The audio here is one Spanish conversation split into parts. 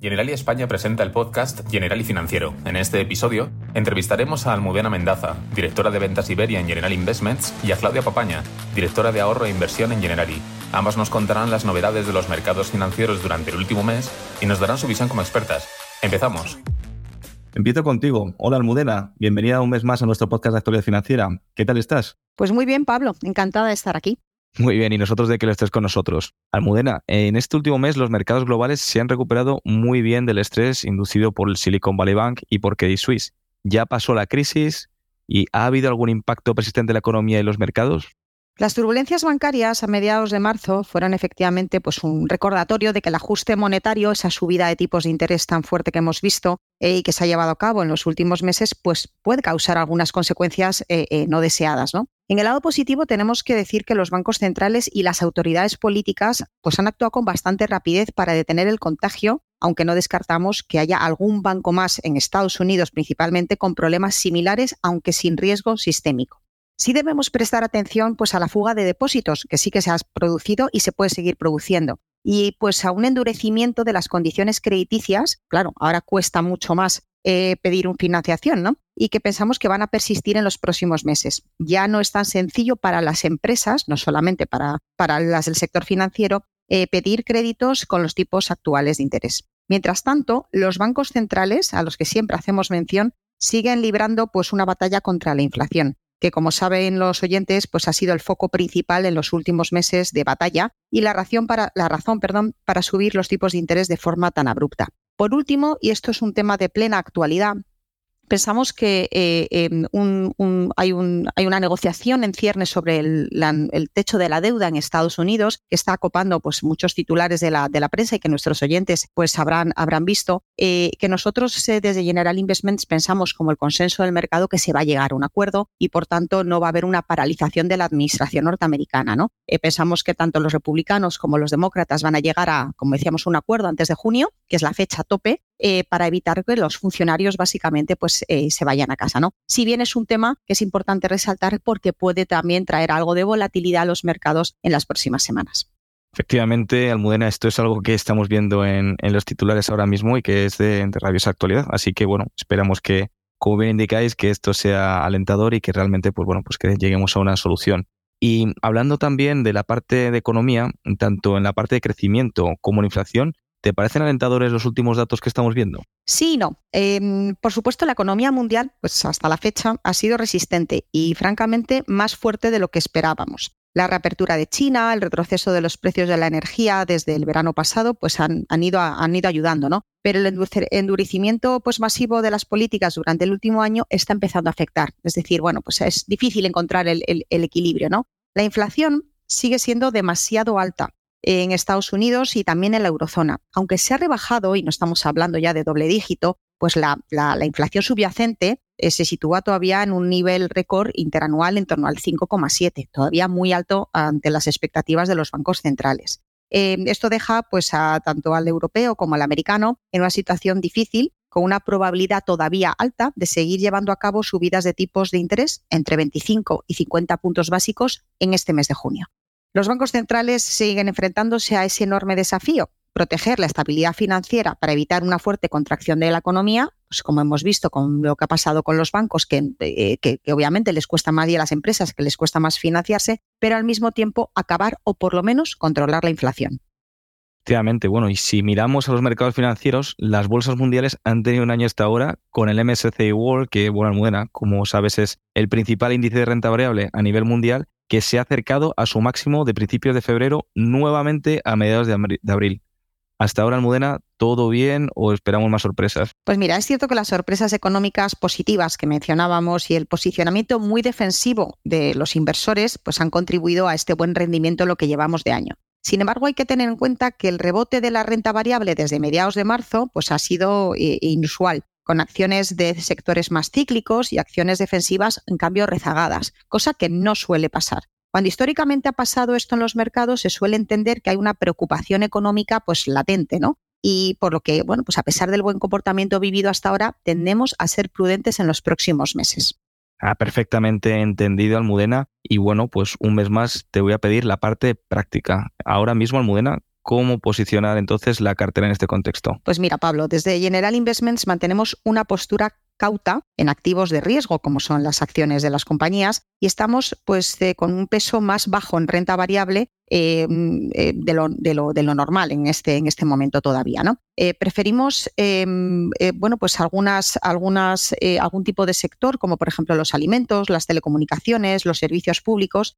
Generali España presenta el podcast Generali Financiero. En este episodio entrevistaremos a Almudena Mendaza, directora de ventas Iberia en Generali Investments, y a Claudia Papaña, directora de ahorro e inversión en Generali. Ambas nos contarán las novedades de los mercados financieros durante el último mes y nos darán su visión como expertas. Empezamos. Empiezo contigo. Hola Almudena, bienvenida un mes más a nuestro podcast de actualidad financiera. ¿Qué tal estás? Pues muy bien, Pablo. Encantada de estar aquí. Muy bien, y nosotros de que lo estés con nosotros. Almudena, en este último mes los mercados globales se han recuperado muy bien del estrés inducido por el Silicon Valley Bank y por Credit Suisse. ¿Ya pasó la crisis y ha habido algún impacto persistente en la economía y los mercados? Las turbulencias bancarias a mediados de marzo fueron efectivamente pues, un recordatorio de que el ajuste monetario, esa subida de tipos de interés tan fuerte que hemos visto eh, y que se ha llevado a cabo en los últimos meses, pues puede causar algunas consecuencias eh, eh, no deseadas. ¿no? En el lado positivo tenemos que decir que los bancos centrales y las autoridades políticas pues, han actuado con bastante rapidez para detener el contagio, aunque no descartamos que haya algún banco más en Estados Unidos principalmente con problemas similares, aunque sin riesgo sistémico. Sí debemos prestar atención pues, a la fuga de depósitos, que sí que se ha producido y se puede seguir produciendo y pues a un endurecimiento de las condiciones crediticias, claro, ahora cuesta mucho más eh, pedir una financiación, ¿no? Y que pensamos que van a persistir en los próximos meses. Ya no es tan sencillo para las empresas, no solamente para, para las del sector financiero, eh, pedir créditos con los tipos actuales de interés. Mientras tanto, los bancos centrales, a los que siempre hacemos mención, siguen librando pues una batalla contra la inflación que como saben los oyentes, pues ha sido el foco principal en los últimos meses de batalla y la razón para, la razón, perdón, para subir los tipos de interés de forma tan abrupta. Por último, y esto es un tema de plena actualidad, pensamos que eh, em, hay, una negociación en ciernes sobre el, techo de la deuda en Estados Unidos que está acopando pues, muchos titulares de la, prensa y que nuestros oyentes pues, habrán, visto, eh, que nosotros eh, desde General Investments pensamos como el consenso del mercado que se va a llegar a un acuerdo y por tanto no va a haber una paralización de la administración norteamericana. ¿no? pensamos que tanto los republicanos como los demócratas van a llegar a, como decíamos, un acuerdo antes de junio, que es la fecha tope, eh, para evitar que los funcionarios básicamente pues, eh, se vayan a casa. ¿no? Si bien es un tema que es importante resaltar porque puede también traer algo de volatilidad a los mercados en las próximas semanas. Efectivamente, Almudena, esto es algo que estamos viendo en, los titulares ahora mismo y que es de, de, rabiosa actualidad. Así que, bueno, esperamos que, como bien indicáis, que esto sea alentador y que realmente, pues bueno, pues que lleguemos a una solución. Y hablando también de la parte de economía, tanto en la parte de crecimiento como en inflación, ¿Te parecen alentadores los últimos datos que estamos viendo? Sí no. Em, por supuesto, la economía mundial, pues hasta la fecha, ha sido resistente y, francamente, más fuerte de lo que esperábamos. La reapertura de China, el retroceso de los precios de la energía desde el verano pasado, pues han, ido, han ido, ayudando, ¿no? Pero el endurecimiento pues, masivo de las políticas durante el último año está empezando a afectar. Es decir, bueno, pues es difícil encontrar el equilibrio, ¿no? La inflación sigue siendo demasiado alta en Estados Unidos y también en la eurozona. Aunque se ha rebajado, y no estamos hablando ya de doble dígito, pues la, inflación subyacente eh, se sitúa todavía en un nivel récord interanual en torno al 5,7, todavía muy alto ante las expectativas de los bancos centrales. Eh, esto deja pues, a, tanto al europeo como al americano en una situación difícil, con una probabilidad todavía alta de seguir llevando a cabo subidas de tipos de interés entre 25 y 50 puntos básicos en este mes de junio. Los bancos centrales siguen enfrentándose a ese enorme desafío, proteger la estabilidad financiera para evitar una fuerte contracción de la economía, pues como hemos visto con lo que ha pasado con los bancos, eh, que, obviamente les cuesta más y a las empresas que les cuesta más financiarse, pero al mismo tiempo acabar o por lo menos controlar la inflación. Efectivamente, bueno, y si miramos a los mercados financieros, las bolsas mundiales han tenido un año hasta ahora con el MSCI World, que, bueno, Almudena, como sabes, es el principal índice de renta variable a nivel mundial que se ha acercado a su máximo de principios de febrero nuevamente a mediados de abril. Hasta ahora, Almudena, ¿todo bien o esperamos más sorpresas? Pues mira, es cierto que las sorpresas económicas positivas que mencionábamos y el posicionamiento muy defensivo de los inversores pues han contribuido a este buen rendimiento lo que llevamos de año. Sin embargo, hay que tener en cuenta que el rebote de la renta variable desde mediados de marzo pues ha sido eh, inusual con acciones de sectores más cíclicos y acciones defensivas, en cambio, rezagadas, cosa que no suele pasar. Cuando históricamente ha pasado esto en los mercados, se suele entender que hay una preocupación económica pues latente, ¿no? Y por lo que, bueno, pues a pesar del buen comportamiento vivido hasta ahora, tendemos a ser prudentes en los próximos meses. Ha perfectamente entendido, Almudena. Y bueno, pues un mes más te voy a pedir la parte práctica. Ahora mismo, Almudena, cómo posicionar entonces la cartera en este contexto. Pues mira, Pablo, desde General Investments mantenemos una postura cauta en activos de riesgo, como son las acciones de las compañías, y estamos pues eh, con un peso más bajo en renta variable eh, eh, de, lo, normal en este, en este momento todavía. ¿no? preferimos bueno, pues algunas, algunas, algún tipo de sector, como por ejemplo los alimentos, las telecomunicaciones, los servicios públicos,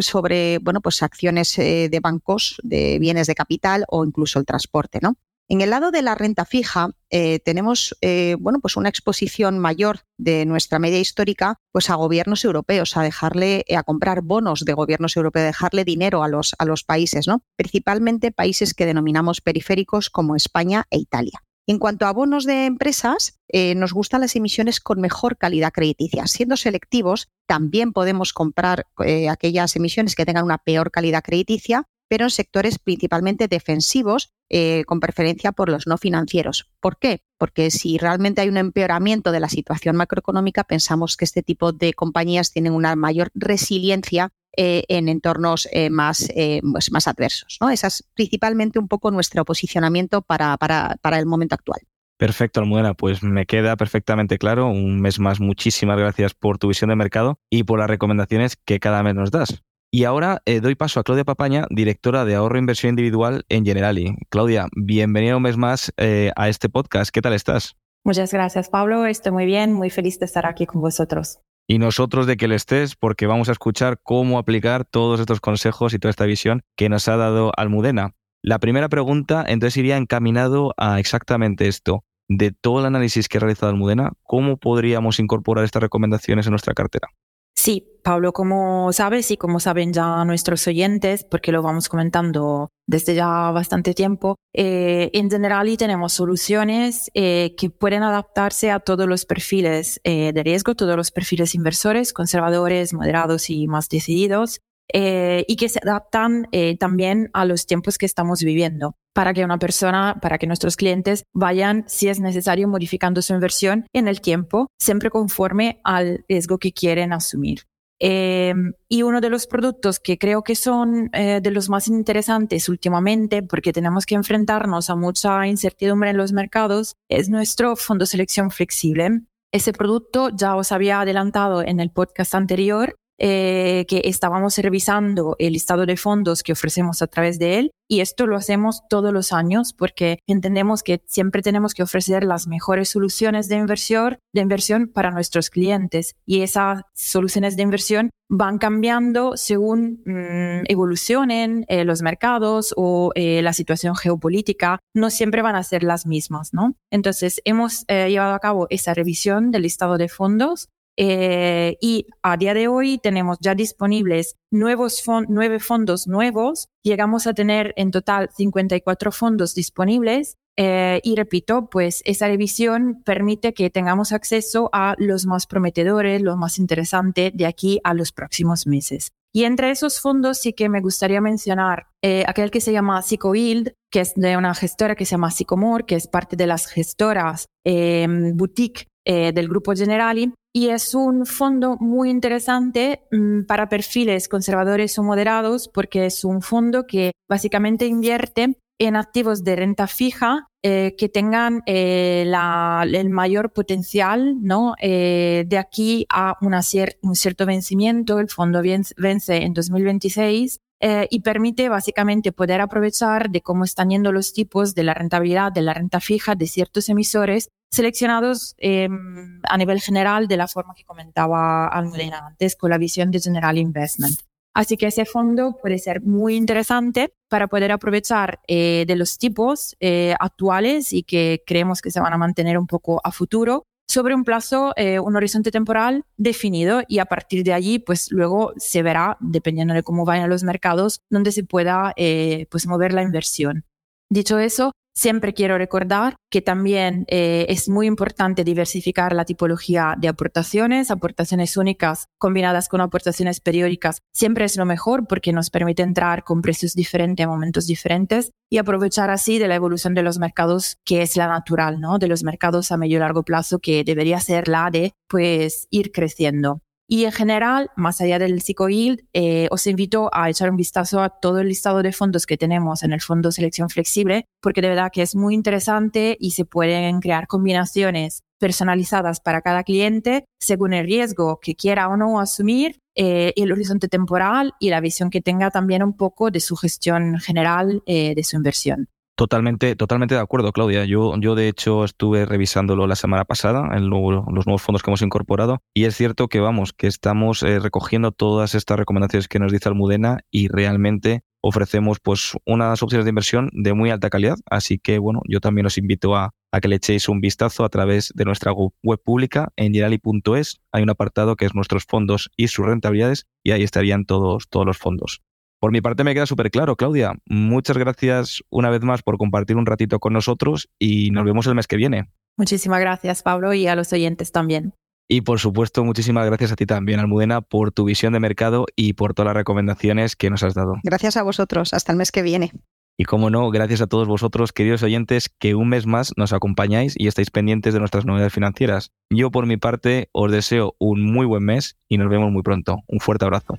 sobre bueno, pues acciones de bancos, de bienes de capital o incluso el transporte. ¿no? En el lado de la renta fija eh, tenemos eh, bueno, pues una exposición mayor de nuestra media histórica pues a gobiernos europeos, a dejarle eh, a comprar bonos de gobiernos europeos, a dejarle dinero a los, a los países, ¿no? principalmente países que denominamos periféricos como España e Italia. En cuanto a bonos de empresas, nos gustan las emisiones con mejor calidad crediticia. Siendo selectivos, también podemos comprar aquellas emisiones que tengan una peor calidad crediticia, pero en sectores principalmente defensivos, eh, con preferencia por los no financieros. ¿Por qué? Porque si realmente hay un empeoramiento de la situación macroeconómica, pensamos que este tipo de compañías tienen una mayor resiliencia eh, en entornos eh, más, pues más adversos. ¿no? Ese es principalmente un poco nuestro posicionamiento para, para, para el momento actual. Perfecto, Almudena, pues me queda perfectamente claro. Un mes más, muchísimas gracias por tu visión de mercado y por las recomendaciones que cada mes nos das. Y ahora eh, doy paso a Claudia Papaña, directora de ahorro e inversión individual en Generali. Claudia, bienvenida un mes más eh, a este podcast. ¿Qué tal estás? Muchas gracias, Pablo. Estoy muy bien, muy feliz de estar aquí con vosotros. Y nosotros de que le estés, porque vamos a escuchar cómo aplicar todos estos consejos y toda esta visión que nos ha dado Almudena. La primera pregunta entonces iría encaminado a exactamente esto. De todo el análisis que ha realizado Almudena, ¿cómo podríamos incorporar estas recomendaciones en nuestra cartera? Sí, Pablo, como sabes y como saben ya nuestros oyentes, porque lo vamos comentando desde ya bastante tiempo, eh, en general tenemos soluciones eh, que pueden adaptarse a todos los perfiles eh, de riesgo, todos los perfiles inversores, conservadores, moderados y más decididos. Eh, y que se adaptan también a los tiempos que estamos viviendo para que una persona, para que nuestros clientes vayan, si es necesario, modificando su inversión en el tiempo, siempre conforme al riesgo que quieren asumir. Eh, y uno de los productos que creo que son de los más interesantes últimamente, porque tenemos que enfrentarnos a mucha incertidumbre en los mercados, es nuestro fondo selección flexible. Ese producto ya os había adelantado en el podcast anterior eh, que estábamos revisando el listado de fondos que ofrecemos a través de él y esto lo hacemos todos los años porque entendemos que siempre tenemos que ofrecer las mejores soluciones de inversión, de inversión para nuestros clientes y esas soluciones de inversión van cambiando según mm, evolucionen eh, los mercados o eh, la situación geopolítica, no siempre van a ser las mismas, ¿no? Entonces, hemos llevado a cabo esa revisión del listado de fondos eh, y a día de hoy tenemos ya disponibles nuevos nueve fondos nuevos. Llegamos a tener en total 54 fondos disponibles. Eh, y repito, pues esa revisión permite que tengamos acceso a los más prometedores, los más interesantes de aquí a los próximos meses. Y entre esos fondos sí que me gustaría mencionar eh, aquel que se llama PsychoYield, que es de una gestora que se llama Psychomore, que es parte de las gestoras boutique del grupo Generali y es un fondo muy interesante mm, para perfiles conservadores o moderados porque es un fondo que básicamente invierte en activos de renta fija eh, que tengan eh, el mayor potencial ¿no? Eh, de aquí a una un cierto vencimiento. El fondo vence en 2026 y permite básicamente poder aprovechar de cómo están yendo los tipos de la rentabilidad de la renta fija de ciertos emisores seleccionados em, a nivel general de la forma que comentaba Almudena antes con la visión de General Investment. Así que ese fondo puede ser muy interesante para poder aprovechar eh, de los tipos eh, actuales y que creemos que se van a mantener un poco a futuro sobre un plazo, eh, un horizonte temporal definido y a partir de allí, pues luego se verá, dependiendo de cómo vayan los mercados, donde se pueda pues mover la inversión. Dicho eso, Siempre quiero recordar que también eh, es muy importante diversificar la tipología de aportaciones, aportaciones únicas combinadas con aportaciones periódicas. Siempre es lo mejor porque nos permite entrar con precios diferentes a momentos diferentes y aprovechar así de la evolución de los mercados que es la natural, ¿no? De los mercados a medio y largo plazo que debería ser la de pues ir creciendo. Y en general, más allá del psicoyield, eh, os invito a echar un vistazo a todo el listado de fondos que tenemos en el Fondo Selección Flexible, porque de verdad que es muy interesante y se pueden crear combinaciones personalizadas para cada cliente según el riesgo que quiera o no asumir, eh, el horizonte temporal y la visión que tenga también un poco de su gestión general eh, de su inversión. Totalmente, totalmente de acuerdo, Claudia. Yo, yo de hecho estuve revisándolo la semana pasada en los nuevos fondos que hemos incorporado y es cierto que vamos, que estamos eh, recogiendo todas estas recomendaciones que nos dice Almudena y realmente ofrecemos pues unas opciones de inversión de muy alta calidad. Así que bueno, yo también os invito a, a que le echéis un vistazo a través de nuestra web pública en generali.es. Hay un apartado que es nuestros fondos y sus rentabilidades y ahí estarían todos, todos los fondos. Por mi parte me queda súper claro, Claudia. Muchas gracias una vez más por compartir un ratito con nosotros y nos vemos el mes que viene. Muchísimas gracias, Pablo, y a los oyentes también. Y por supuesto, muchísimas gracias a ti también, Almudena, por tu visión de mercado y por todas las recomendaciones que nos has dado. Gracias a vosotros. Hasta el mes que viene. Y como no, gracias a todos vosotros, queridos oyentes, que un mes más nos acompañáis y estáis pendientes de nuestras novedades financieras. Yo por mi parte os deseo un muy buen mes y nos vemos muy pronto. Un fuerte abrazo.